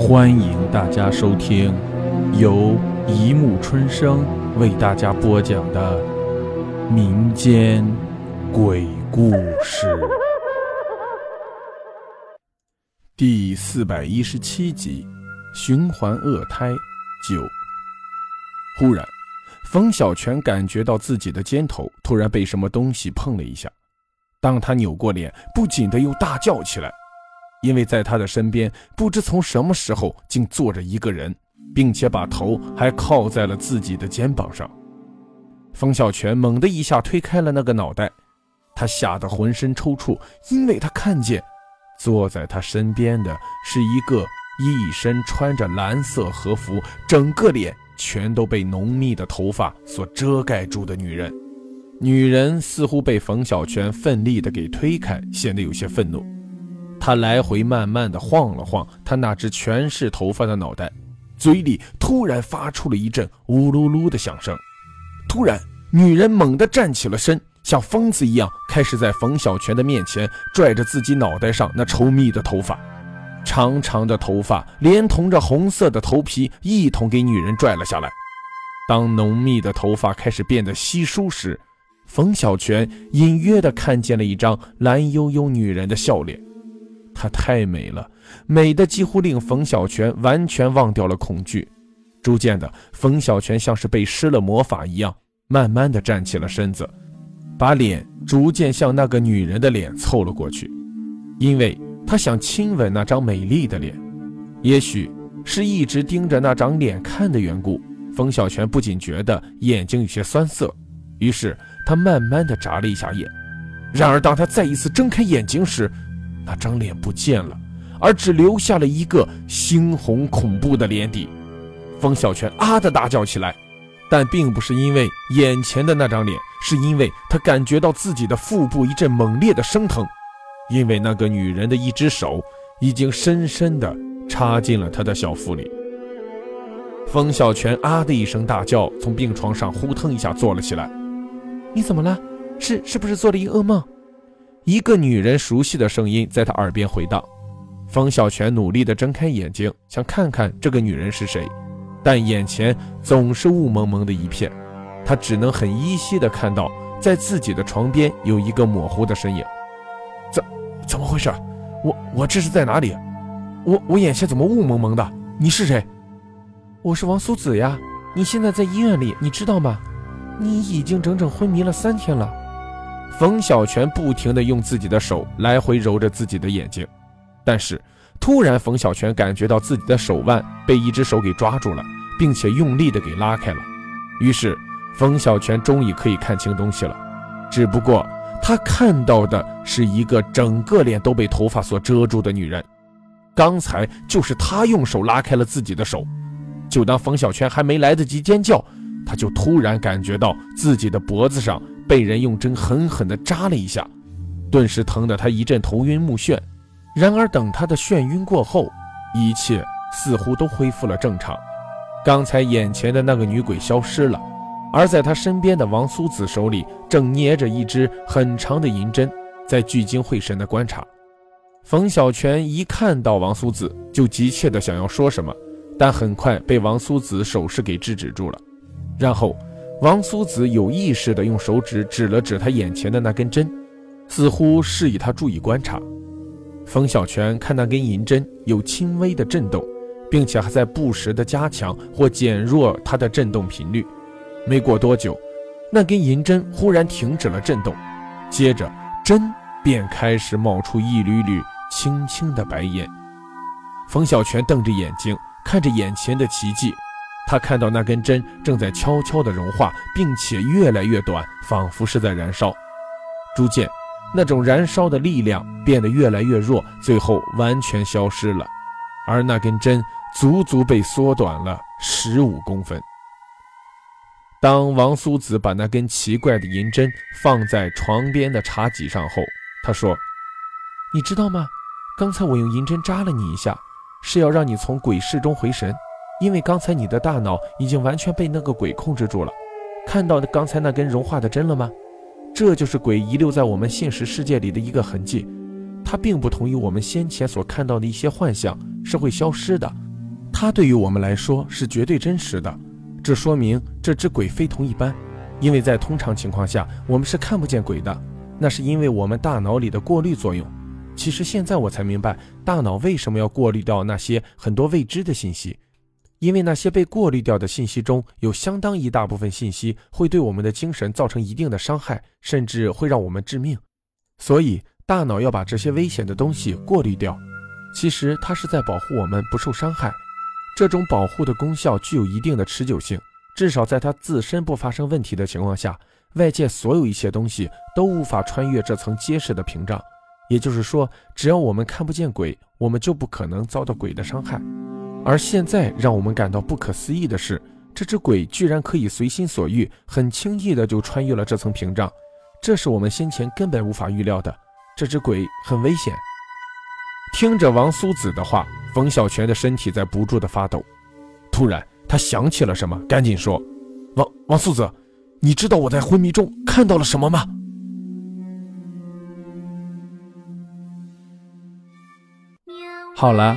欢迎大家收听由一木春生为大家播讲的民间鬼故事第四百一十七集《循环恶胎九》。忽然，冯小泉感觉到自己的肩头突然被什么东西碰了一下，当他扭过脸，不仅的又大叫起来。因为在他的身边，不知从什么时候竟坐着一个人，并且把头还靠在了自己的肩膀上。冯小泉猛地一下推开了那个脑袋，他吓得浑身抽搐，因为他看见坐在他身边的是一个一身穿着蓝色和服、整个脸全都被浓密的头发所遮盖住的女人。女人似乎被冯小泉奋力的给推开，显得有些愤怒。他来回慢慢的晃了晃他那只全是头发的脑袋，嘴里突然发出了一阵呜噜噜的响声。突然，女人猛地站起了身，像疯子一样开始在冯小泉的面前拽着自己脑袋上那稠密的头发，长长的头发连同着红色的头皮一同给女人拽了下来。当浓密的头发开始变得稀疏时，冯小泉隐约的看见了一张蓝悠悠女人的笑脸。她太美了，美的几乎令冯小泉完全忘掉了恐惧。逐渐的，冯小泉像是被施了魔法一样，慢慢的站起了身子，把脸逐渐向那个女人的脸凑了过去，因为他想亲吻那张美丽的脸。也许是一直盯着那张脸看的缘故，冯小泉不仅觉得眼睛有些酸涩，于是他慢慢的眨了一下眼。然而，当他再一次睁开眼睛时，那张脸不见了，而只留下了一个猩红恐怖的脸底。冯小泉啊的大叫起来，但并不是因为眼前的那张脸，是因为他感觉到自己的腹部一阵猛烈的生疼，因为那个女人的一只手已经深深的插进了他的小腹里。冯小泉啊的一声大叫，从病床上呼腾一下坐了起来。你怎么了？是是不是做了一个噩梦？一个女人熟悉的声音在他耳边回荡，方小泉努力地睁开眼睛，想看看这个女人是谁，但眼前总是雾蒙蒙的一片，他只能很依稀地看到，在自己的床边有一个模糊的身影。怎怎么回事？我我这是在哪里？我我眼前怎么雾蒙蒙的？你是谁？我是王苏子呀！你现在在医院里，你知道吗？你已经整整昏迷了三天了。冯小泉不停地用自己的手来回揉着自己的眼睛，但是突然，冯小泉感觉到自己的手腕被一只手给抓住了，并且用力地给拉开了。于是，冯小泉终于可以看清东西了。只不过，他看到的是一个整个脸都被头发所遮住的女人。刚才就是他用手拉开了自己的手。就当冯小泉还没来得及尖叫，他就突然感觉到自己的脖子上。被人用针狠狠地扎了一下，顿时疼得他一阵头晕目眩。然而等他的眩晕过后，一切似乎都恢复了正常。刚才眼前的那个女鬼消失了，而在他身边的王苏子手里正捏着一支很长的银针，在聚精会神地观察。冯小泉一看到王苏子，就急切地想要说什么，但很快被王苏子手势给制止住了，然后。王苏子有意识地用手指指了指他眼前的那根针，似乎示意他注意观察。冯小泉看那根银针有轻微的震动，并且还在不时地加强或减弱它的震动频率。没过多久，那根银针忽然停止了震动，接着针便开始冒出一缕缕轻轻的白烟。冯小泉瞪着眼睛看着眼前的奇迹。他看到那根针正在悄悄地融化，并且越来越短，仿佛是在燃烧。逐渐，那种燃烧的力量变得越来越弱，最后完全消失了。而那根针足足被缩短了十五公分。当王苏子把那根奇怪的银针放在床边的茶几上后，他说：“你知道吗？刚才我用银针扎了你一下，是要让你从鬼市中回神。”因为刚才你的大脑已经完全被那个鬼控制住了，看到刚才那根融化的针了吗？这就是鬼遗留在我们现实世界里的一个痕迹，它并不同于我们先前所看到的一些幻象，是会消失的，它对于我们来说是绝对真实的。这说明这只鬼非同一般，因为在通常情况下，我们是看不见鬼的。那是因为我们大脑里的过滤作用。其实现在我才明白，大脑为什么要过滤掉那些很多未知的信息，因为那些被过滤掉的信息中有相当一大部分信息会对我们的精神造成一定的伤害，甚至会让我们致命。所以大脑要把这些危险的东西过滤掉。其实它是在保护我们不受伤害。这种保护的功效具有一定的持久性，至少在它自身不发生问题的情况下，外界所有一切东西都无法穿越这层结实的屏障。也就是说，只要我们看不见鬼，我们就不可能遭到鬼的伤害。而现在让我们感到不可思议的是，这只鬼居然可以随心所欲，很轻易的就穿越了这层屏障，这是我们先前根本无法预料的。这只鬼很危险。听着王苏子的话，冯小泉的身体在不住的发抖。突然，他想起了什么，赶紧说：“王王苏子，你知道我在昏迷中看到了什么吗？”好了，